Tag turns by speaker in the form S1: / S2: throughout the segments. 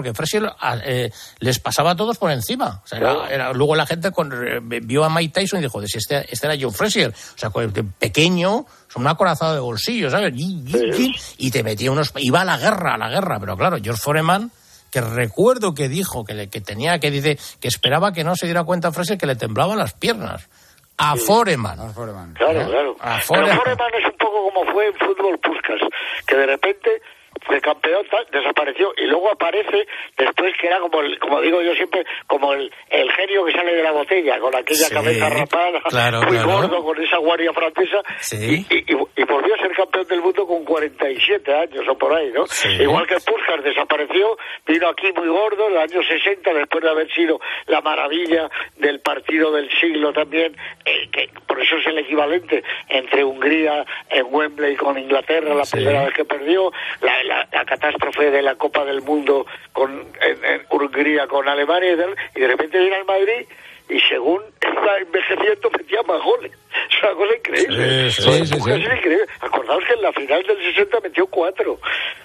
S1: porque Frazier eh, les pasaba a todos por encima. O sea, era, luego la gente con, eh, vio a Mike Tyson y dijo, si este, este era Joe Frazier, o sea, pequeño, son una corazada de bolsillo, ¿sabes? Y, te metía unos... Iba a la guerra, a la guerra, pero claro, George Foreman que recuerdo que dijo que, le, que tenía que dice que esperaba que no se diera cuenta Fraser que le temblaban las piernas a Foreman.
S2: A Foreman. Claro, claro.
S3: A Foreman. Pero Foreman es un poco como fue en fútbol Puskas, que de repente fue campeón, desapareció. Y luego aparece después que era como, el, como digo yo siempre, como el, el genio que sale de la botella, con aquella cabeza rapada, muy gordo, con esa guardia francesa, y, y, volvió a ser campeón del mundo con 47 años o por ahí, ¿no? Igual que Puskas desapareció, vino aquí muy gordo en el año 60, después de haber sido la maravilla del partido del siglo también, eh, que por eso es el equivalente entre Hungría en Wembley con Inglaterra, la primera vez que perdió, la la, catástrofe de la Copa del Mundo con, en, Hungría con Alemania y de, repente viene al Madrid y según está envejeciendo metía más goles. Es una cosa increíble. Sí, sí, increíble. Acordaos que en la final del 60 metió cuatro.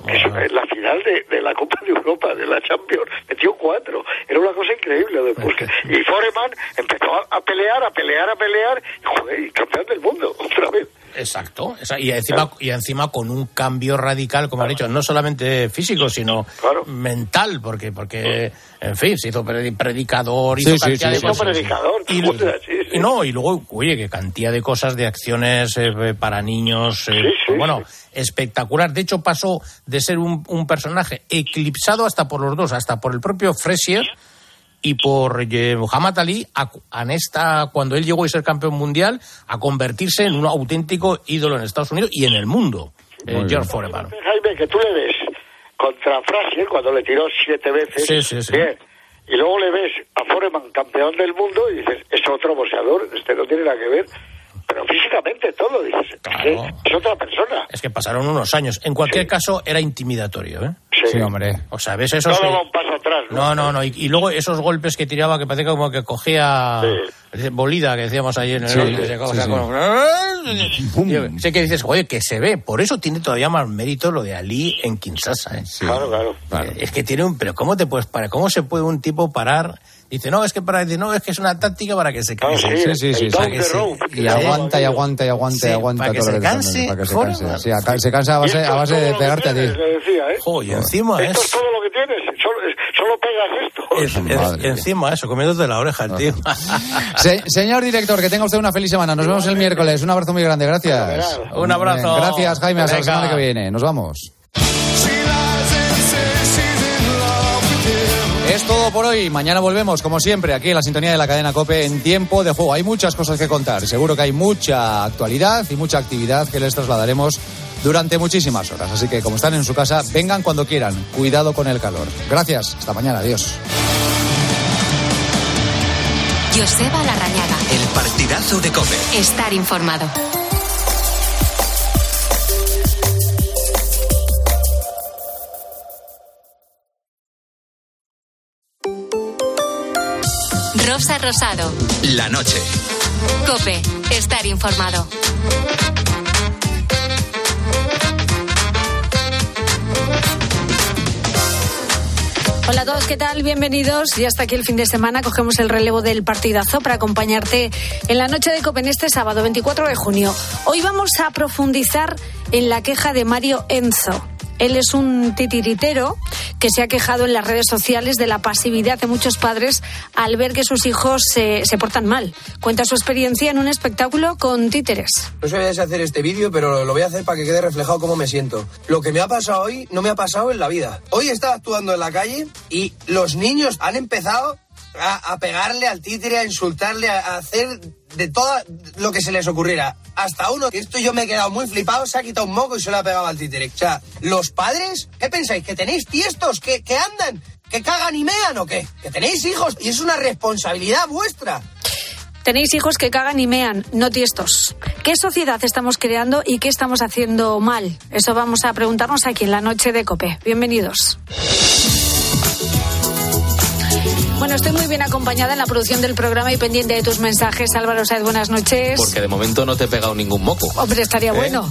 S3: en la final de, la Copa de Europa, de la Champions, metió cuatro. Era una cosa increíble. Después. y Foreman empezó a, pelear, a pelear, a pelear, y, y campeón del mundo otra vez.
S1: Exacto, y encima, y encima con un cambio radical, como ha dicho, no solamente físico, sino mental, porque, porque en fin, se hizo predicador, hizo cantidad de cosas.
S3: Predicador,
S1: y, no, y luego, oye, qué cantidad de cosas, de acciones eh, para niños, eh, bueno, espectacular. De hecho, pasó de ser un, un, personaje eclipsado hasta por los dos, hasta por el propio Fresier y por eh, Muhammad Ali, a, esta, cuando él llegó a ser campeón mundial, a convertirse en un auténtico ídolo en Estados Unidos y en el mundo, eh, George Foreman.
S3: Jaime, que tú le ves contra Frazier cuando le tiró siete veces.
S1: Sí, sí, sí.
S3: y luego le ves a Foreman campeón del mundo y dices, es otro boxeador, este no tiene nada que ver pero físicamente todo, dices. Es, otra persona.
S1: Es que pasaron unos años. En cualquier caso, era intimidatorio, ¿eh?
S2: Sí. hombre.
S1: O sea, ves esos...
S3: No un paso atrás.
S1: No, no, no. Y, luego esos golpes que tiraba que parecía como que cogía... Bolida, que decíamos ayer en el sé que dices, oye, que se ve. Por eso tiene todavía más mérito lo de Ali en Kinshasa. ¿eh?
S3: Claro, claro,
S1: Es que tiene un... Pero ¿cómo te puedes parar? ¿Cómo se puede un tipo parar Dice, no, es que para decir, no, es que es una táctica para que se canse.
S2: sí, sí, sí. y aguanta, y aguanta, y aguanta, y aguanta.
S1: Para que se canse.
S2: Para que se canse. Sí, se cansa a base, a base de pegarte a ti.
S1: Joder, y encima
S3: esto es... todo lo que tienes. Solo, pegas
S1: esto. encima eso, comiéndote la oreja el tío.
S2: señor director, que tenga usted una feliz semana. Nos vemos el miércoles. Un abrazo muy grande. Gracias.
S1: Un abrazo.
S2: Gracias, Jaime. Hasta la semana que viene. Nos vamos. Es todo por hoy. Mañana volvemos, como siempre, aquí en la sintonía de la cadena Cope en tiempo de juego. Hay muchas cosas que contar. Seguro que hay mucha actualidad y mucha actividad que les trasladaremos durante muchísimas horas. Así que, como están en su casa, vengan cuando quieran. Cuidado con el calor. Gracias. Hasta mañana. Adiós.
S4: Joseba Larrañaga.
S5: El partidazo de Cope.
S4: Estar informado. Rosa Rosado.
S5: La noche.
S4: Cope, estar informado. Hola a todos, ¿qué tal? Bienvenidos. Y hasta aquí el fin de semana cogemos el relevo del partidazo para acompañarte en la noche de Cope en este sábado 24 de junio. Hoy vamos a profundizar en la queja de Mario Enzo. Él es un titiritero que se ha quejado en las redes sociales de la pasividad de muchos padres al ver que sus hijos se, portan mal. Cuenta su experiencia en un espectáculo con títeres.
S6: No sabía hacer este vídeo, pero lo voy a hacer para que quede reflejado cómo me siento. Lo que me ha pasado hoy no me ha pasado en la vida. Hoy estaba actuando en la calle y los niños han empezado a, pegarle al títere, a insultarle, a, hacer de todo lo que se les ocurriera. Hasta uno, que esto yo me he quedado muy flipado, se ha quitado un moco y se lo ha pegado al títere. O sea, los padres, ¿qué pensáis? ¿Que tenéis tiestos? ¿Que, que andan? ¿Que cagan y mean o qué? Que tenéis hijos y es una responsabilidad vuestra.
S4: Tenéis hijos que cagan y mean, no tiestos. ¿Qué sociedad estamos creando y qué estamos haciendo mal? Eso vamos a preguntarnos aquí en la noche de COPE. Bienvenidos. Bueno, estoy muy bien acompañada en la producción del programa y pendiente de tus mensajes. Álvaro Saez, buenas noches.
S7: Porque de momento no te he pegado ningún moco.
S4: Hombre, estaría ¿Eh? bueno.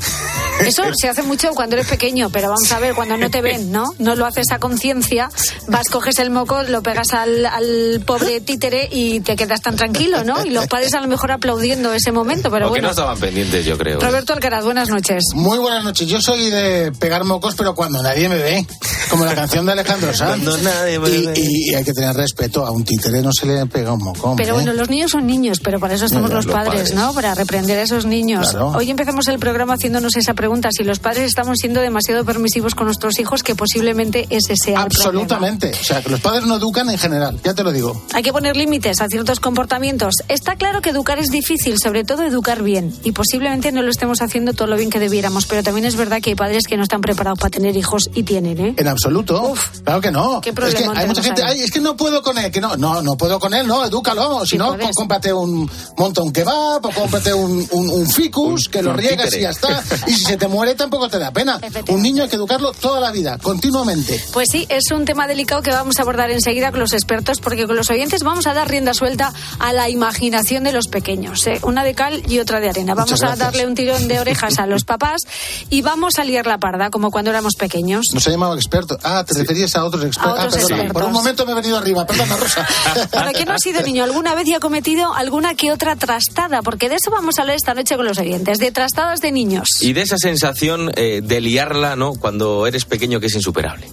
S4: Eso se hace mucho cuando eres pequeño, pero vamos a ver, cuando no te ven, ¿no? No lo haces a conciencia, vas, coges el moco, lo pegas al, al, pobre títere y te quedas tan tranquilo, ¿no? Y los padres a lo mejor aplaudiendo ese momento, pero
S7: Porque
S4: bueno.
S7: no estaban pendientes, yo creo.
S4: Roberto Alcaraz, buenas noches.
S8: Muy buenas noches. Yo soy de pegar mocos, pero cuando nadie me ve. Como la canción de Alejandro Sanz.
S7: Cuando nadie me
S8: y,
S7: ve.
S8: y- y hay que tener respeto. A un títere no se le pega un hombre.
S4: Pero bueno, los niños son niños, pero para eso estamos los,
S7: los
S4: padres,
S7: padres.
S4: ¿no? Para reprender a esos niños.
S8: Claro.
S4: Hoy empezamos el programa haciéndonos esa pregunta, si los padres estamos siendo demasiado permisivos con nuestros hijos, que posiblemente ese sea el problema.
S8: Absolutamente. O sea, que los padres no educan en general. Ya te lo digo.
S4: Hay que poner límites a ciertos comportamientos. Está claro que educar es difícil, sobre todo educar bien. Y posiblemente no lo estemos haciendo todo lo bien que debiéramos. Pero también es verdad que hay padres que no están preparados para tener hijos y tienen, ¿eh?
S8: En absoluto.
S4: Uf.
S8: claro que no.
S4: Qué
S8: es que hay mucha gente, ay, es que no puedo con él, que no, no, no puedo con él, no, edúcalo. Si
S4: Sí
S8: no,
S4: puedes.
S8: pues cómprate un montón kebab o cómprate un, un, un ficus,
S7: Un-
S8: que lo riegas
S7: títere.
S8: y ya está. Y si se te muere tampoco te da pena. Un niño hay que educarlo toda la vida, continuamente.
S4: Pues sí, es un tema delicado que vamos a abordar enseguida con los expertos, porque con los oyentes vamos a dar rienda suelta a la imaginación de los pequeños. ¿eh? Una de cal y otra de arena. Vamos a darle un tirón de orejas a los papás y vamos a liar la parda, como cuando éramos pequeños.
S8: Nos ha llamado experto. Ah, te referías a otros.
S4: A otros
S8: ah, perdona.
S4: expertos.
S8: Por un momento me he venido arriba. Perdona, Rosa.
S4: Bueno, ¿quién no ha sido niño alguna vez y ha cometido alguna que otra trastada? Porque de eso vamos a hablar esta noche con los oyentes, de trastadas de niños.
S7: Y de esa sensación eh, de liarla, ¿no? Cuando eres pequeño que es insuperable.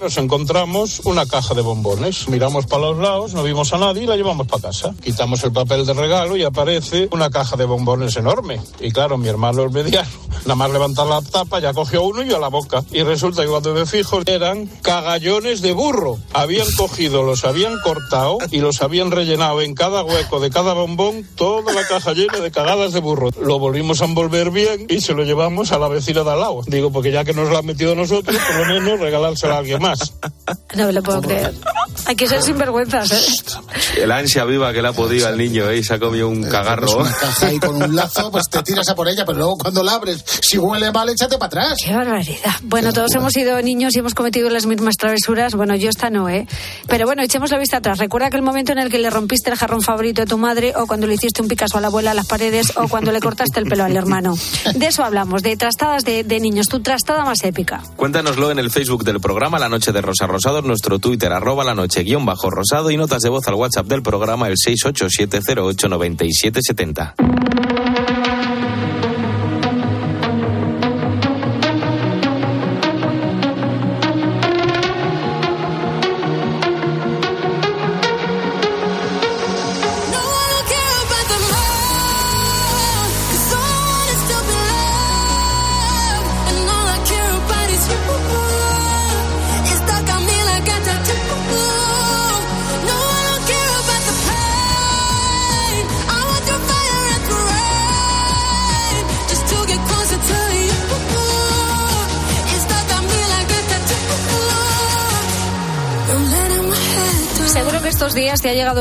S9: Nos encontramos una caja de bombones. Miramos para los lados, no vimos a nadie y la llevamos para casa. Quitamos el papel de regalo y aparece una caja de bombones enorme. Y claro, mi hermano el mediano, nada más levantar la tapa, ya cogió uno y a la boca. Y resulta que cuando me fijo eran cagallones de burro. Habían cogido, los habían cortado y los habían rellenado en cada hueco de cada bombón toda la caja llena de cagadas de burro. Lo volvimos a envolver bien y se lo llevamos a la vecina de al lado. Digo, porque ya que nos lo han metido nosotros, por lo menos regalárselo a alguien más.
S4: No me lo puedo creer. Hay que ser sinvergüenzas, ¿eh?
S7: El ansia viva que le ha podido al niño, ¿eh? Y se ha comido un cagarro.
S8: una caja ahí con un lazo, pues te tiras a por ella, pero luego cuando la abres, si huele mal, échate para atrás.
S4: Qué barbaridad. Bueno, todos hemos sido niños y hemos cometido las mismas travesuras. Bueno, yo esta no, ¿eh? Pero bueno, echemos la vista atrás. Recuerda aquel momento en el que le rompiste el jarrón favorito de tu madre, o cuando le hiciste un Picasso a la abuela a las paredes, o cuando le cortaste el pelo al hermano. De eso hablamos, de trastadas de, de niños. Tu trastada más épica.
S7: Cuéntanoslo en el Facebook del programa La Noche de Rosa Rosado, en nuestro Twitter, arroba la noche guion bajo rosado y notas de voz al WhatsApp del programa el 687089770.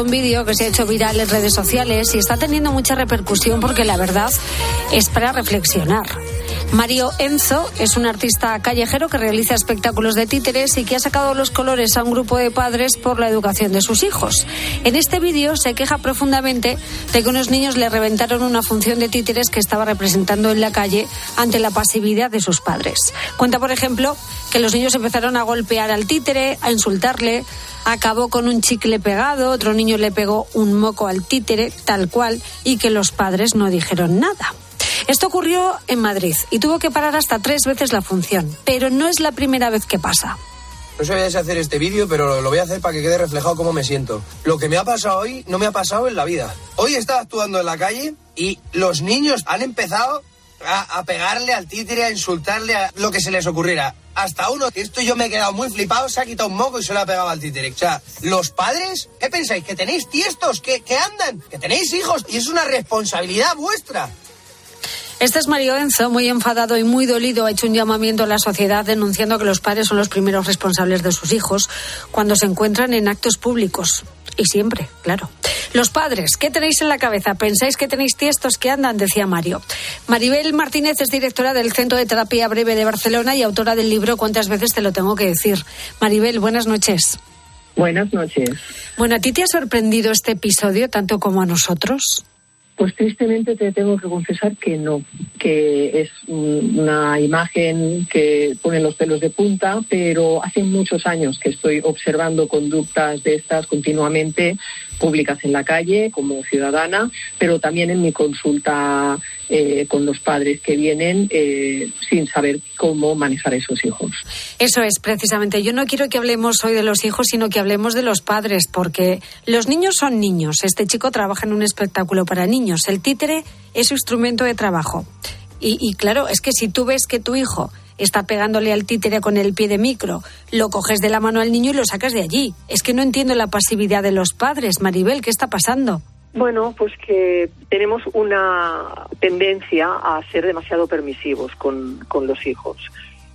S4: Un vídeo que se ha hecho viral en redes sociales y está teniendo mucha repercusión porque la verdad es para reflexionar. Mario Enzo es un artista callejero que realiza espectáculos de títeres y que ha sacado los colores a un grupo de padres por la educación de sus hijos. En este vídeo se queja profundamente de que unos niños le reventaron una función de títeres que estaba representando en la calle ante la pasividad de sus padres. Cuenta, por ejemplo, que los niños empezaron a golpear al títere, a insultarle, acabó con un chicle pegado, otro niño le pegó un moco al títere, tal cual, y que los padres no dijeron nada. Esto ocurrió en Madrid y tuvo que parar hasta tres veces la función, pero no es la primera vez que pasa.
S6: No sabía hacer este vídeo, pero lo voy a hacer para que quede reflejado cómo me siento. Lo que me ha pasado hoy no me ha pasado en la vida. Hoy estaba actuando en la calle y los niños han empezado a, a pegarle al títere, a insultarle, a lo que se les ocurriera. Hasta uno, esto yo me he quedado muy flipado, se ha quitado un moco y se lo ha pegado al títere. O sea, los padres, ¿qué pensáis? ¿Que tenéis tiestos? ¿Que, que andan? ¿Que tenéis hijos? Y es una responsabilidad vuestra.
S4: Este es Mario Enzo, muy enfadado y muy dolido, ha hecho un llamamiento a la sociedad denunciando que los padres son los primeros responsables de sus hijos cuando se encuentran en actos públicos. Y siempre, claro. Los padres, ¿qué tenéis en la cabeza? ¿Pensáis que tenéis tiestos que andan? Decía Mario. Maribel Martínez es directora del Centro de Terapia Breve de Barcelona y autora del libro ¿Cuántas veces te lo tengo que decir? Maribel, buenas noches.
S10: Buenas noches.
S4: Bueno, ¿a ti te ha sorprendido este episodio tanto como a nosotros?
S10: Pues tristemente te tengo que confesar que no, que es una imagen que pone los pelos de punta, pero hace muchos años que estoy observando conductas de estas continuamente públicas en la calle como ciudadana, pero también en mi consulta eh, con los padres que vienen eh, sin saber cómo manejar a esos hijos.
S4: Eso es, precisamente. Yo no quiero que hablemos hoy de los hijos, sino que hablemos de los padres, porque los niños son niños. Este chico trabaja en un espectáculo para niños. El títere es su instrumento de trabajo. Y, y claro, es que si tú ves que tu hijo está pegándole al títere con el pie de micro, lo coges de la mano al niño y lo sacas de allí. Es que no entiendo la pasividad de los padres. Maribel, ¿qué está pasando?
S11: Bueno, pues que tenemos una tendencia a ser demasiado permisivos con, con los hijos.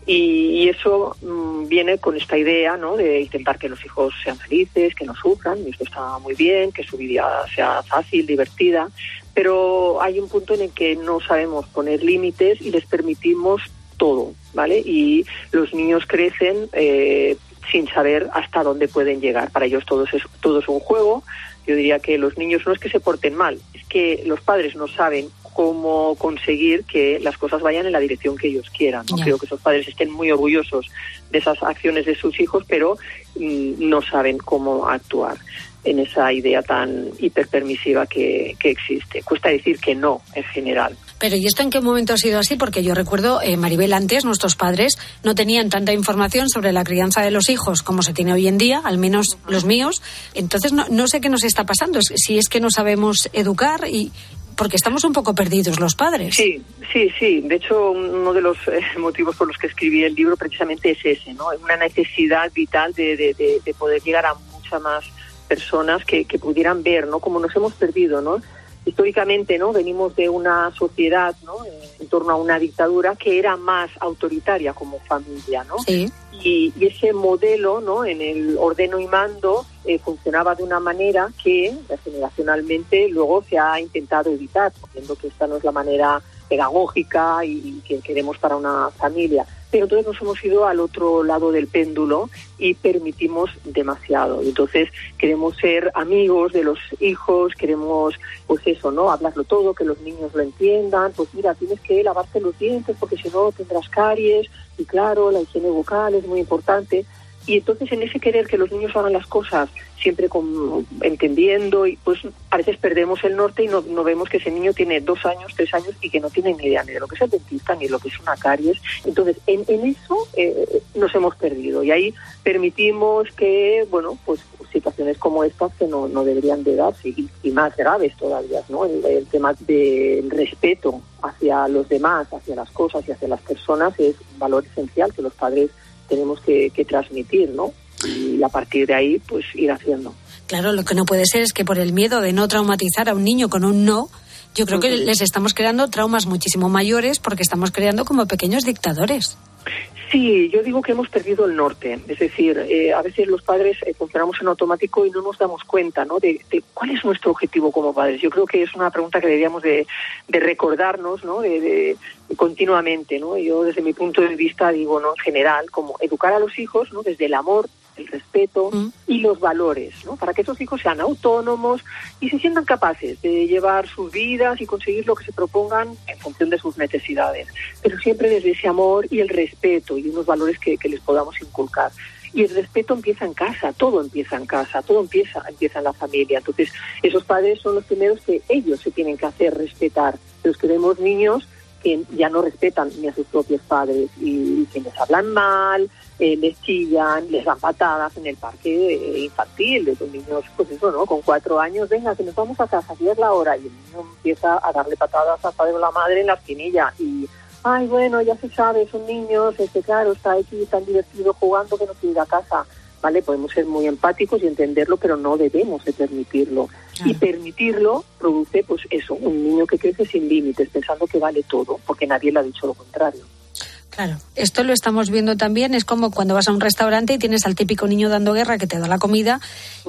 S11: Y, y eso mm, viene con esta idea ¿no? de intentar que los hijos sean felices, que no sufran, y esto está muy bien, que su vida sea fácil, divertida, pero hay un punto en el que no sabemos poner límites y les permitimos todo, ¿vale? Y los niños crecen eh, sin saber hasta dónde pueden llegar. Para ellos todo es, todo es un juego. Yo diría que los niños no es que se porten mal, es que los padres no saben cómo conseguir que las cosas vayan en la dirección que ellos quieran. ¿no? Creo que esos padres estén muy orgullosos de esas acciones de sus hijos, pero mm, no saben cómo actuar en esa idea tan hiperpermisiva que, que existe. Cuesta decir que no, en general.
S4: Pero ¿y esto en qué momento ha sido así? Porque yo recuerdo, eh, Maribel, antes nuestros padres no tenían tanta información sobre la crianza de los hijos como se tiene hoy en día, al menos los míos. Entonces no, no sé qué nos está pasando, si es que no sabemos educar y porque estamos un poco perdidos los padres.
S11: Sí, sí, sí. De hecho, uno de los eh, motivos por los que escribí el libro precisamente es ese, ¿no? Una necesidad vital de, de- de- de poder llegar a muchas más personas que pudieran ver, ¿no? Como nos hemos perdido, ¿no? Históricamente, ¿no? Venimos de una sociedad, ¿no? Eh, En torno a una dictadura que era más autoritaria como familia, ¿no?
S4: Sí.
S11: y, y ese modelo no en el ordeno y mando eh, funcionaba de una manera que eh, generacionalmente luego se ha intentado evitar viendo que esta no es la manera pedagógica y, y que queremos para una familia pero entonces nos hemos ido al otro lado del péndulo y permitimos demasiado. Entonces queremos ser amigos de los hijos, queremos, pues eso, ¿no? Hablarlo todo, que los niños lo entiendan. Pues mira, tienes que lavarte los dientes porque si no tendrás caries. Y claro, la higiene bucal es muy importante. Y entonces en ese querer que los niños hagan las cosas siempre con, entendiendo y pues a veces perdemos el norte y no, no vemos que ese niño tiene dos años, tres años y que no tiene ni idea ni de lo que es el dentista ni de lo que es una caries. Entonces en, en eso eh, nos hemos perdido y ahí permitimos que, bueno, pues situaciones como estas que no, no deberían de darse y, más graves todavía, ¿no? El, el tema del respeto hacia los demás, hacia las cosas y hacia las personas es un valor esencial que los padres tenemos que, que transmitir, ¿no? Y a partir de ahí, pues ir haciendo.
S4: Claro, lo que no puede ser es que por el miedo de no traumatizar a un niño con un no, yo creo que les estamos creando traumas muchísimo mayores porque estamos creando como pequeños dictadores.
S11: Sí, yo digo que hemos perdido el norte. Es decir, eh, a veces los padres eh, funcionamos en automático y no nos damos cuenta ¿no? De, cuál es nuestro objetivo como padres. Yo creo que es una pregunta que deberíamos de, recordarnos ¿no? de- continuamente. ¿no? Yo desde mi punto de vista digo, ¿no? en general, como educar a los hijos ¿no? desde el amor, el respeto y los valores, ¿no? para que esos hijos sean autónomos y se sientan capaces de llevar sus vidas y conseguir lo que se propongan en función de sus necesidades, pero siempre desde ese amor y el respeto y unos valores que, que les podamos inculcar. Y el respeto empieza en casa, todo empieza en casa, todo empieza, empieza en la familia. Entonces, esos padres son los primeros que ellos se tienen que hacer respetar. Los que vemos niños que ya no respetan ni a sus propios padres y, que les hablan mal, eh, les chillan, les dan patadas en el parque infantil de los niños, pues eso, ¿no? Con cuatro años, venga, que nos vamos a casa, ya es la hora, y el niño empieza a darle patadas al padre o la madre en la esquinilla y ay, bueno, ya se sabe, son niños, este, claro, está aquí tan divertido jugando que no quiere ir a casa. ¿Vale? Podemos ser muy empáticos y entenderlo, pero no debemos de permitirlo. Y permitirlo produce, pues eso, un niño que crece sin límites, pensando que vale todo, porque nadie le ha dicho lo contrario.
S4: Claro, esto lo estamos viendo también, es como cuando vas a un restaurante y tienes al típico niño dando guerra que te da la comida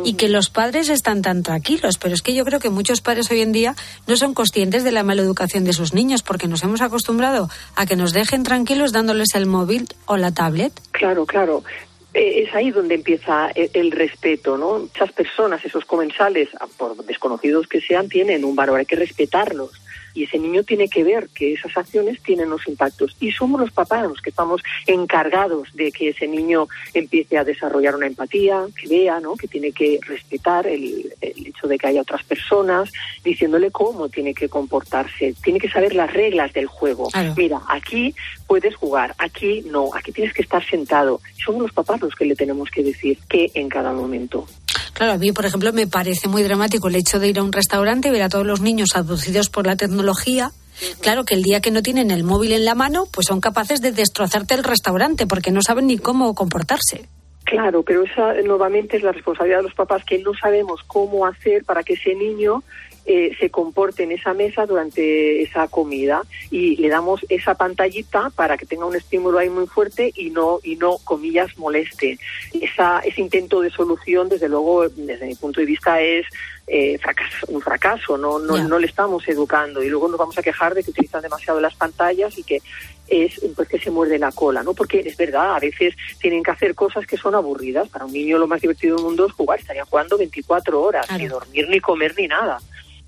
S4: y que los padres están tan tranquilos, pero es que yo creo que muchos padres hoy en día no son conscientes de la maleducación de sus niños porque nos hemos acostumbrado a que nos dejen tranquilos dándoles el móvil o la tablet.
S11: Claro, claro. Eh, es ahí donde empieza el, el respeto, ¿no? Muchas personas, esos comensales, ah, por desconocidos que sean, tienen un valor, hay que respetarlos. Y ese niño tiene que ver que esas acciones tienen unos impactos. Y somos los papás los que estamos encargados de que ese niño empiece a desarrollar una empatía, que vea, ¿no? Que tiene que respetar el, el hecho de que haya otras personas, diciéndole cómo tiene que comportarse. Tiene que saber las reglas del juego.
S4: Claro.
S11: Mira, aquí puedes jugar, aquí no, aquí tienes que estar sentado. Somos los papás los que le tenemos que decir qué en cada momento.
S4: Claro, a mí, por ejemplo, me parece muy dramático el hecho de ir a un restaurante y ver a todos los niños abducidos por la tecnología. Claro que el día que no tienen el móvil en la mano, pues son capaces de destrozarte el restaurante porque no saben ni cómo comportarse.
S11: Claro, pero esa nuevamente es la responsabilidad de los papás que no sabemos cómo hacer para que ese niño eh, se comporte en esa mesa durante esa comida y le damos esa pantallita para que tenga un estímulo ahí muy fuerte y no y no comillas moleste. Esa, ese intento de solución, desde luego, desde mi punto de vista es eh, fracaso, un fracaso. No, no, no le estamos educando y luego nos vamos a quejar de que utilizan demasiado las pantallas y que es pues que se muerde la cola, ¿no? Porque es verdad, a veces tienen que hacer cosas que son aburridas. Para un niño lo más divertido del mundo es jugar, estarían jugando 24 horas,
S4: Claro.
S11: ni dormir, ni comer, ni nada.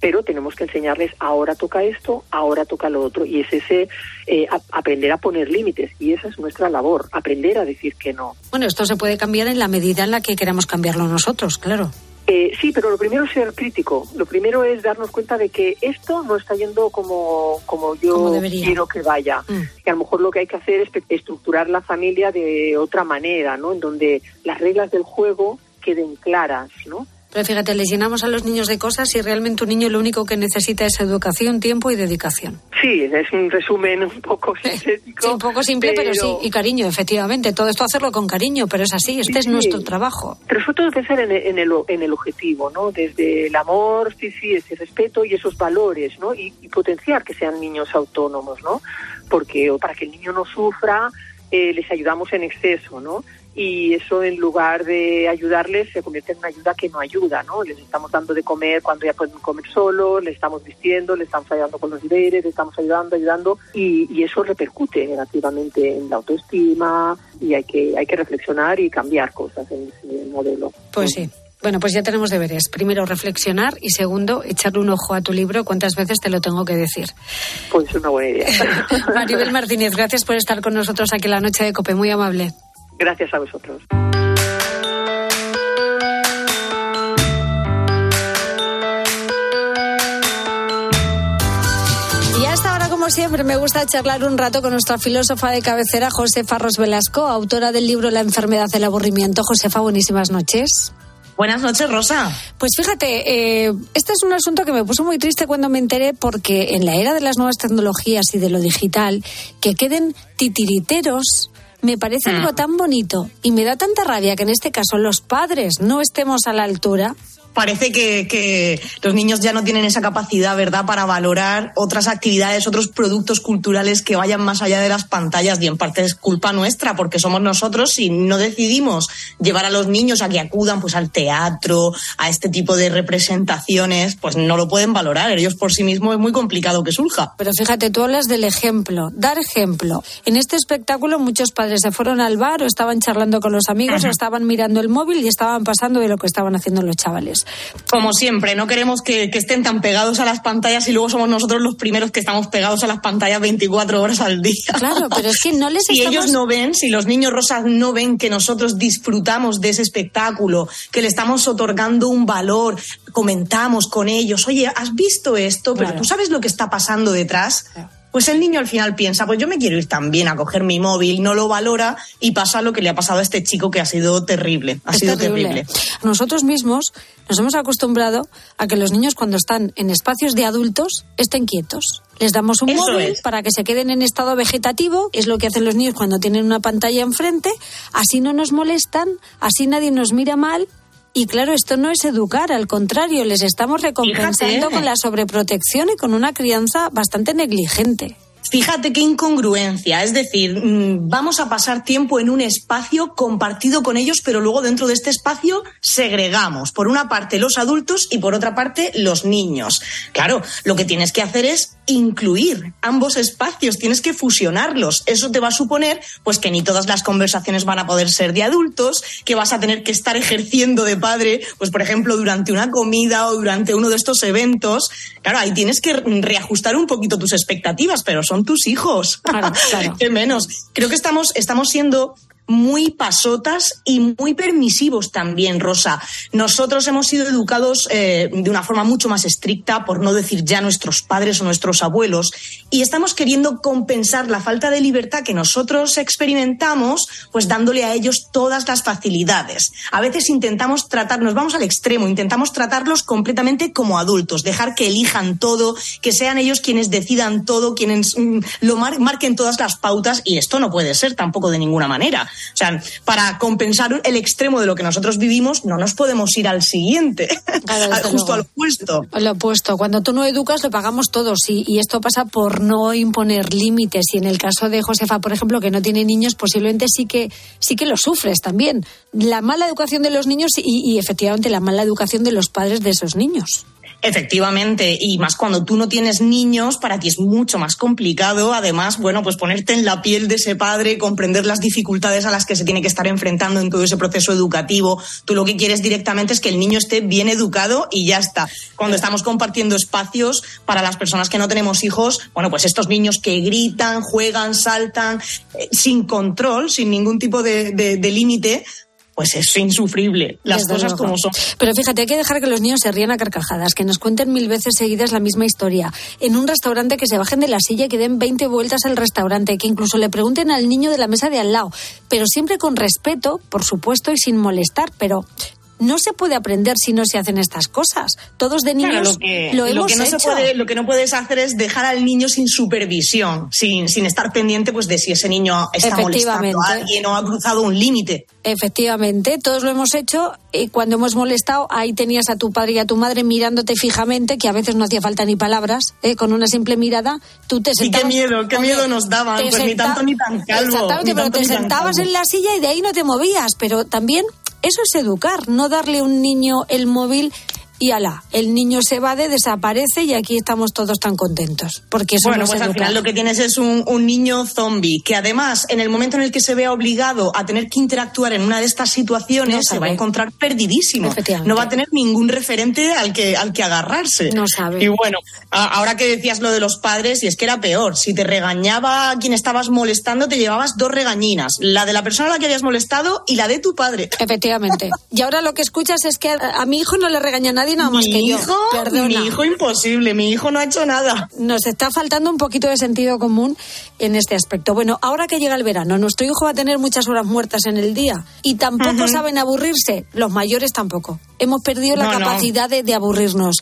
S11: Pero tenemos que enseñarles ahora toca esto, ahora toca lo otro. Y es ese eh, a- aprender a poner límites. Y esa es nuestra labor, aprender a decir que no.
S4: Bueno, esto se puede cambiar en la medida en la que queramos cambiarlo nosotros, claro.
S11: Eh, sí, pero lo primero es ser crítico. Lo primero es darnos cuenta de que esto no está yendo como, como yo
S4: Como
S11: quiero que vaya.
S4: Mm.
S11: Que a lo mejor lo que hay que hacer es estructurar la familia de otra manera, ¿no? En donde las reglas del juego queden claras, ¿no?
S4: Pero fíjate, les llenamos a los niños de cosas y realmente un niño lo único que necesita es educación, tiempo y dedicación.
S11: Sí, es un resumen un poco sintético.
S4: Sí, un poco simple, pero, sí. Y cariño, efectivamente. Todo esto hacerlo con cariño, pero es así. Este es
S11: Sí.
S4: nuestro trabajo.
S11: Pero sobre todo pensar en, en el, en el objetivo, ¿no? Desde el amor, sí, sí, ese respeto y esos valores, ¿no? Y, y potenciar que sean niños autónomos, ¿no? Porque o para que el niño no sufra, eh, les ayudamos en exceso, ¿no? Y eso en lugar de ayudarles se convierte en una ayuda que no ayuda, ¿no? Les estamos dando de comer cuando ya pueden comer solos, les estamos vistiendo, les estamos ayudando con los deberes, les estamos ayudando, ayudando y, y eso repercute negativamente en la autoestima y hay que hay que reflexionar y cambiar cosas en ese modelo.
S4: Pues sí. Bueno, pues ya tenemos deberes. Primero, reflexionar y segundo, echarle un ojo a tu libro. ¿Cuántas veces te lo tengo que decir?
S11: Pues es una buena idea.
S4: Maribel Martínez, gracias por estar con nosotros aquí en la noche de Cope. Muy amable.
S11: Gracias a vosotros.
S4: Y hasta ahora, como siempre, me gusta charlar un rato con nuestra filósofa de cabecera, Josefa Ros Velasco, autora del libro La enfermedad del aburrimiento. Josefa, buenísimas noches.
S12: Buenas noches, Rosa.
S4: Pues fíjate, eh, este es un asunto que me puso muy triste cuando me enteré porque en la era de las nuevas tecnologías y de lo digital, que queden titiriteros me parece algo tan bonito y me da tanta rabia que en este caso los padres no estemos a la altura.
S12: Parece que, que los niños ya no tienen esa capacidad, ¿verdad?, para valorar otras actividades, otros productos culturales que vayan más allá de las pantallas y en parte es culpa nuestra porque somos nosotros si no decidimos llevar a los niños a que acudan pues al teatro, a este tipo de representaciones, pues no lo pueden valorar. Ellos por sí mismos es muy complicado que surja.
S4: Pero fíjate, tú hablas del ejemplo, dar ejemplo. En este espectáculo muchos padres se fueron al bar o estaban charlando con los amigos o estaban mirando el móvil y estaban pasando de lo que estaban haciendo los chavales.
S12: Como siempre, no queremos que, que estén tan pegados a las pantallas y luego somos nosotros los primeros que estamos pegados a las pantallas 24 horas al día.
S4: Claro, pero es que no les
S12: Si
S4: estamos...
S12: ellos no ven, si los niños rosas no ven que nosotros disfrutamos de ese espectáculo, que le estamos otorgando un valor, comentamos con ellos, oye, ¿has visto esto? Pero
S4: Claro.
S12: tú sabes lo que está pasando detrás. Pues el niño al final piensa, pues yo me quiero ir también a coger mi móvil, no lo valora y pasa lo que le ha pasado a este chico que ha sido terrible. Ha
S4: Es
S12: sido
S4: terrible.
S12: terrible.
S4: Nosotros mismos nos hemos acostumbrado a que los niños cuando están en espacios de adultos estén quietos. Les damos un
S12: Eso
S4: móvil
S12: es.
S4: para que se queden en estado vegetativo, es lo que hacen los niños cuando tienen una pantalla enfrente, así no nos molestan, así nadie nos mira mal. Y claro, esto no es educar, al contrario, les estamos recompensando
S12: Fíjate.
S4: con la sobreprotección y con una crianza bastante negligente.
S12: Fíjate qué incongruencia, es decir, mm, vamos a pasar tiempo en un espacio compartido con ellos, pero luego dentro de este espacio segregamos, por una parte los adultos y por otra parte los niños. Claro, lo que tienes que hacer es incluir ambos espacios, tienes que fusionarlos. Eso te va a suponer pues que ni todas las conversaciones van a poder ser de adultos, que vas a tener que estar ejerciendo de padre, pues por ejemplo, durante una comida o durante uno de estos eventos. Claro, ahí tienes que reajustar un poquito tus expectativas, pero son tus hijos.
S4: Claro, claro.
S12: Qué menos. Creo que estamos, estamos siendo muy pasotas y muy permisivos también, Rosa. Nosotros hemos sido educados eh, de una forma mucho más estricta, por no decir ya nuestros padres o nuestros abuelos, y estamos queriendo compensar la falta de libertad que nosotros experimentamos, pues dándole a ellos todas las facilidades. A veces intentamos tratarnos, vamos al extremo, intentamos tratarlos completamente como adultos, dejar que elijan todo, que sean ellos quienes decidan todo, quienes mm, lo mar- marquen todas las pautas, y esto no puede ser tampoco de ninguna manera. O sea, para compensar el extremo de lo que nosotros vivimos, no nos podemos ir al siguiente, justo al opuesto.
S4: Lo opuesto, cuando tú no educas lo pagamos todos y, y esto pasa por no imponer límites y en el caso de Josefa, por ejemplo, que no tiene niños, posiblemente sí que sí que lo sufres también. La mala educación de los niños y, y efectivamente la mala educación de los padres de esos niños.
S12: Efectivamente, y más cuando tú no tienes niños, para ti es mucho más complicado. Además, bueno, pues ponerte en la piel de ese padre, comprender las dificultades a las que se tiene que estar enfrentando en todo ese proceso educativo. Tú lo que quieres directamente es que el niño esté bien educado y ya está. Cuando estamos compartiendo espacios para las personas que no tenemos hijos, bueno, pues estos niños que gritan, juegan, saltan, eh, sin control, sin ningún tipo de, límite, pues es insufrible. Las
S4: Desde
S12: cosas
S4: luego.
S12: como son.
S4: Pero fíjate, hay que dejar que los niños se rían a carcajadas, que nos cuenten mil veces seguidas la misma historia. En un restaurante que se bajen de la silla y que den 20 vueltas al restaurante, que incluso le pregunten al niño de la mesa de al lado, pero siempre con respeto, por supuesto, y sin molestar, pero no se puede aprender si no se hacen estas cosas. Todos de niños
S12: Claro, lo que,
S4: lo
S12: lo
S4: hemos
S12: que no se
S4: hecho.
S12: puede- lo que no puedes hacer es dejar al niño sin supervisión, sin, sin estar pendiente pues de si ese niño está molestando a alguien o ha cruzado un límite.
S4: Efectivamente, todos lo hemos hecho y cuando hemos molestado, ahí tenías a tu padre y a tu madre mirándote fijamente, que a veces no hacía falta ni palabras, ¿eh? con una simple mirada, tú te
S12: Y qué
S4: sentabas...
S12: miedo, qué
S4: Oye,
S12: miedo nos daban, pues ni tanto ni tan calvo.
S4: Exactamente,
S12: ni
S4: pero te sentabas en la silla y de ahí no te movías, pero también eso es educar, no darle a un niño el móvil y ala, el niño se evade, desaparece y aquí estamos todos tan contentos, porque eso
S12: Bueno,
S4: no es
S12: pues al final lo que tienes es un, un niño zombie que además en el momento en el que se vea obligado a tener que interactuar en una de estas situaciones
S4: No
S12: se va a encontrar perdidísimo. No va a tener ningún referente al que, al que agarrarse.
S4: No sabe.
S12: Y bueno, a- ahora que decías lo de los padres, y es que era peor, si te regañaba a quien estabas molestando, te llevabas dos regañinas, la de la persona a la que habías molestado y la de tu padre.
S4: Efectivamente. Y ahora lo que escuchas es que a, a mi hijo no le regaña nadie nada más
S12: mi
S4: que yo.
S12: hijo,
S4: Perdona.
S12: mi hijo imposible, mi hijo no ha hecho nada.
S4: Nos está faltando un poquito de sentido común en este aspecto. Bueno, ahora que llega el verano, nuestro hijo va a tener muchas horas muertas en el día y tampoco saben aburrirse. Los mayores tampoco. Hemos perdido la
S12: no.
S4: capacidad de, de aburrirnos.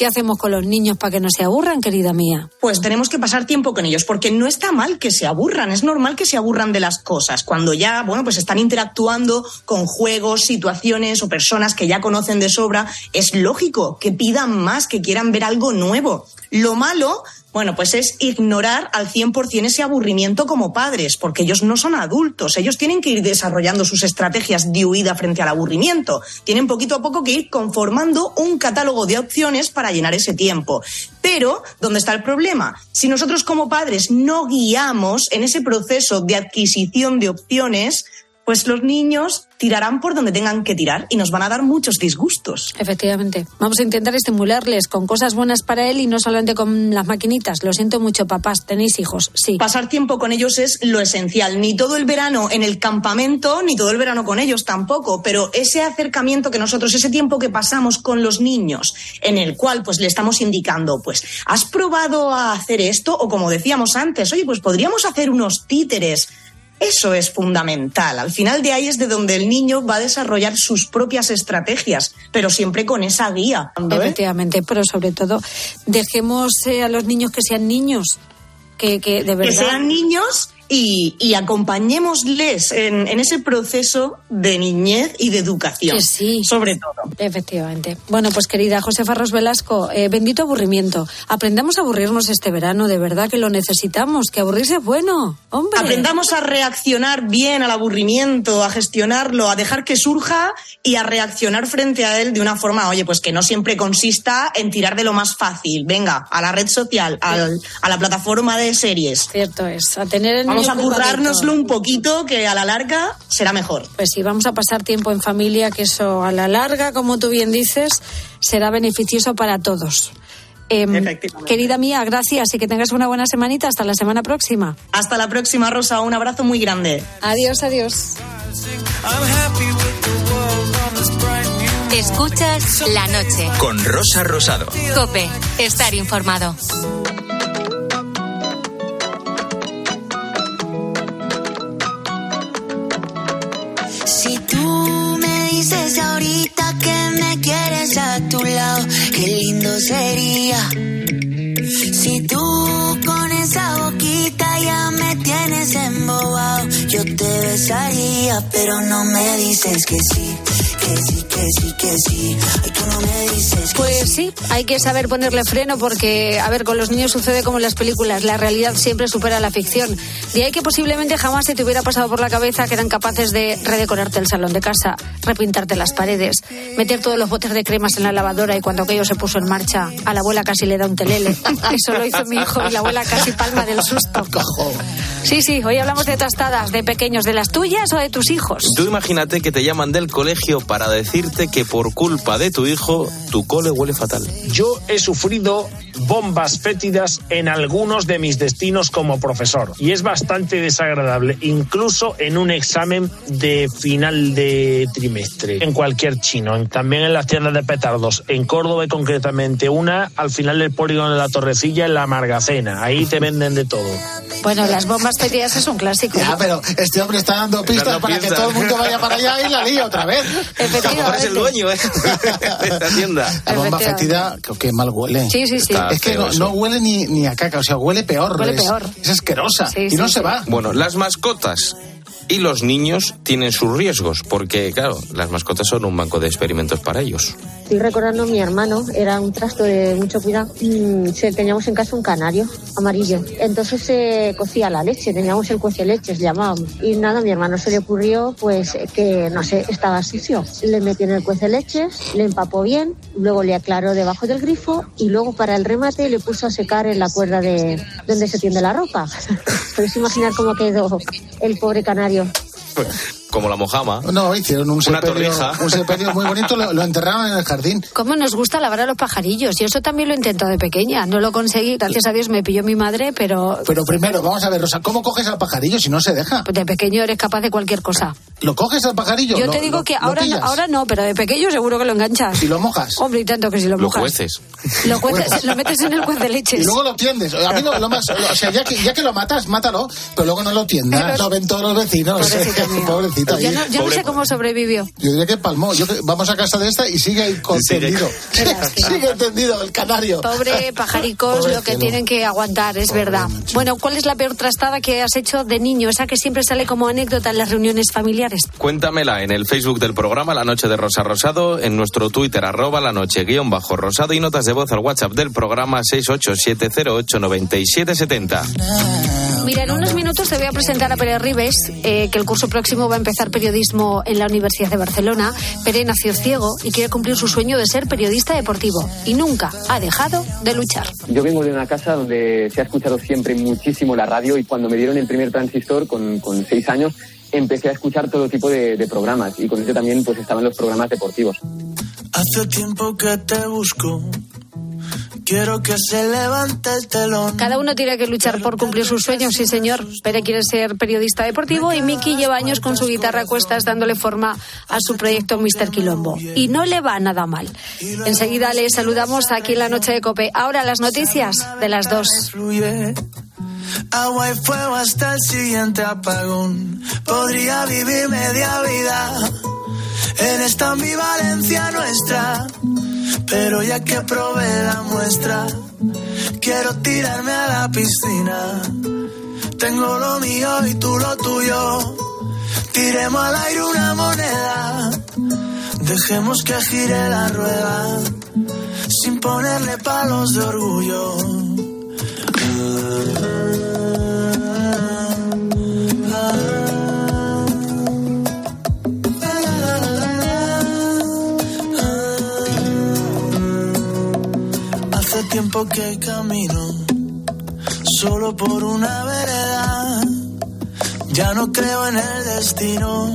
S4: ¿Qué hacemos con los niños para que no se aburran, querida mía?
S12: Pues tenemos que pasar tiempo con ellos, porque no está mal que se aburran, es normal que se aburran de las cosas. Cuando ya, bueno, pues están interactuando con juegos, situaciones o personas que ya conocen de sobra, es lógico que pidan más, que quieran ver algo nuevo. Lo malo, bueno, pues es ignorar al 100% ese aburrimiento como padres, porque ellos no son adultos, ellos tienen que ir desarrollando sus estrategias de huida frente al aburrimiento. Tienen poquito a poco que ir conformando un catálogo de opciones para llenar ese tiempo. Pero, ¿dónde está el problema? Si nosotros como padres no guiamos en ese proceso de adquisición de opciones, pues los niños tirarán por donde tengan que tirar y nos van a dar muchos disgustos.
S4: Efectivamente. Vamos a intentar estimularles con cosas buenas para él y no solamente con las maquinitas. Lo siento mucho, papás. Tenéis hijos. Sí.
S12: Pasar tiempo con ellos es lo esencial. Ni todo el verano en el campamento, ni todo el verano con ellos tampoco. Pero ese acercamiento que nosotros, ese tiempo que pasamos con los niños, en el cual pues le estamos indicando, pues, ¿has probado a hacer esto? O como decíamos antes, oye, pues podríamos hacer unos títeres. Eso es fundamental. Al final de ahí es de donde el niño va a desarrollar sus propias estrategias, pero siempre con esa guía. ¿eh?
S4: Efectivamente, pero sobre todo dejemos eh, a los niños que sean niños, que, que de verdad.
S12: que sean niños y, y acompañémosles en, en ese proceso de niñez y de educación.
S4: Que sí.
S12: Sobre todo.
S4: Efectivamente. Bueno, pues querida Josefa Ros Velasco, eh, bendito aburrimiento. Aprendamos a aburrirnos este verano, de verdad que lo necesitamos, que aburrirse es bueno, hombre.
S12: Aprendamos a reaccionar bien al aburrimiento, a gestionarlo, a dejar que surja y a reaccionar frente a él de una forma, oye, pues que no siempre consista en tirar de lo más fácil. Venga, a la red social, al- a la plataforma de series.
S4: Cierto es, a tener el
S12: Vamos a currárnoslo un poquito, que a la larga será mejor.
S4: Pues sí, vamos a pasar tiempo en familia, que eso a la larga, como tú bien dices, será beneficioso para todos. Em, querida mía, gracias y que tengas una buena semanita. Hasta la semana próxima.
S12: Hasta la próxima, Rosa. Un abrazo muy grande.
S4: Adiós, adiós.
S13: Escuchas la noche.
S5: Con Rosa Rosado.
S13: Cope, estar informado.
S14: Qué lindo sería. Si tú con esa boquita ya me tienes embobado, yo te besaría, pero no me dices que sí,
S4: Pues sí, hay que saber ponerle freno porque, a ver, con los niños sucede como en las películas, la realidad siempre supera la ficción. De ahí que posiblemente jamás se te hubiera pasado por la cabeza que eran capaces de redecorarte el salón de casa, repintarte las paredes, meter todos los botes de cremas en la lavadora y cuando aquello se puso en marcha, a la abuela casi le da un telele. Eso lo hizo mi hijo y la abuela casi palma del susto. Sí, sí, hoy hablamos de tostadas, de pequeños, de las tuyas o de tus hijos.
S7: Tú imagínate que te llaman del colegio para decirte que por culpa de tu hijo, tu cole huele fatal.
S15: Yo he sufrido bombas fétidas en algunos de mis destinos como profesor y es bastante desagradable, incluso en un examen de final de trimestre, en cualquier chino, en- también en las tiendas de petardos, en Córdoba y concretamente una al final del polígono de la Torrecilla en la Margacena, ahí te venden de todo.
S4: Bueno, las bombas fétidas es un clásico.
S8: Ya, pero este hombre está dando pistas
S7: dando
S8: para que todo el mundo vaya para allá y la lía otra vez.
S7: Ahora es el dueño, ¿eh? de esta tienda.
S8: La bomba
S4: Efectivamente.
S8: fetida, que, que mal huele.
S4: Sí, sí, sí.
S7: Está
S8: Es que no, huele ni, ni a caca, o sea, huele peor.
S4: Huele
S8: es,
S4: peor.
S8: es asquerosa
S4: Sí,
S8: y
S4: sí,
S8: no
S4: sí.
S8: se va.
S7: Bueno, las mascotas y los niños tienen sus riesgos, porque, claro, las mascotas son un banco de experimentos para ellos.
S16: Estoy recordando a mi hermano, era un trasto de mucho cuidado. Mm, teníamos en casa un canario amarillo. Entonces se cocía la leche, teníamos el cuece leches, llamábamos. Y nada, a mi hermano se le ocurrió pues que, no sé, estaba sucio. Le metió en el cuece leches, le empapó bien, luego le aclaró debajo del grifo y luego para el remate le puso a secar en la cuerda de donde se tiende la ropa. Podéis imaginar cómo quedó el pobre canario radio.
S7: Como la mojama.
S8: No, hicieron un sepelio, un sepelio muy bonito, lo, lo enterraron en el jardín.
S4: ¿Cómo nos gusta lavar a los pajarillos? Y eso también lo he intentado de pequeña. No lo conseguí, gracias a Dios me pilló mi madre, pero
S8: Pero primero, vamos a ver, Rosa, ¿cómo coges al pajarillo si no se deja?
S4: de pequeño eres capaz de cualquier cosa.
S8: ¿Lo coges al pajarillo?
S4: Yo
S8: ¿Lo-
S4: te digo
S8: lo-
S4: que
S8: lo
S4: ahora no, ahora no, pero de pequeño seguro que lo enganchas.
S8: ¿Y lo mojas?
S4: Hombre, y tanto que si lo
S7: Lo
S4: mojas.
S7: jueces.
S4: Lo, cueces- lo metes en el juez de leches.
S8: Y luego lo tiendes. A mí lo, lo más, o sea, ya que, ya que lo matas, mátalo, pero luego no lo tiendas.
S4: Pero-
S8: Lo ven todos los vecinos.
S4: Pobrecito Yo no, yo no sé cómo sobrevivió.
S8: Yo diría que palmó. Yo vamos a casa de esta y sigue ahí contendido. sigue tendido el canario.
S4: Pobre pajaricos,
S8: Pobre
S4: lo que
S8: cielo.
S4: tienen que aguantar, es verdad. Bueno, ¿cuál es la peor trastada que has hecho de niño? Esa que siempre sale como anécdota en las reuniones familiares.
S7: Cuéntamela en el Facebook del programa La Noche de Rosa Rosado, en nuestro Twitter arroba la noche guion bajo rosado y notas de voz al WhatsApp del programa 687089770.
S4: Mira, en unos minutos te voy a presentar a Pere Ribes, eh, que el curso próximo va a empezar periodismo en la Universidad de Barcelona. Pere nació ciego y quiere cumplir su sueño de ser periodista deportivo y nunca ha dejado de luchar.
S17: Yo vengo de una casa donde se ha escuchado siempre muchísimo la radio y cuando me dieron el primer transistor con, con seis años empecé a escuchar todo tipo de, de programas y con eso también pues estaban los programas deportivos.
S18: Hace tiempo que te busco. Quiero que se levante el telón.
S4: Cada uno tiene que luchar por cumplir sus sueños, sí señor. Pere quiere ser periodista deportivo y Miki lleva años con su guitarra a cuestas dándole forma a su proyecto Mr. Quilombo. Y no le va nada mal. Enseguida le saludamos aquí en la noche de Cope. Ahora las noticias de las dos.
S18: Agua y fuego hasta el siguiente apagón. Podría vivir media vida en esta ambivalencia nuestra. Pero ya que probé la muestra, quiero tirarme a la piscina. Tengo lo mío y tú lo tuyo. Tiremos al aire una moneda. Dejemos que gire la rueda. Sin ponerle palos de orgullo. Tiempo que camino solo por una vereda. Ya no creo en el destino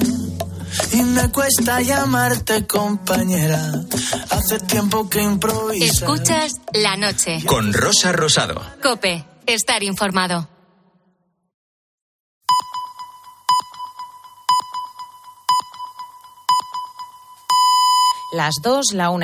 S18: y me cuesta llamarte compañera. Hace tiempo que improviso.
S13: Escuchas la noche.
S5: Con Rosa Rosado.
S13: Cope, estar informado.
S19: Las dos, la una en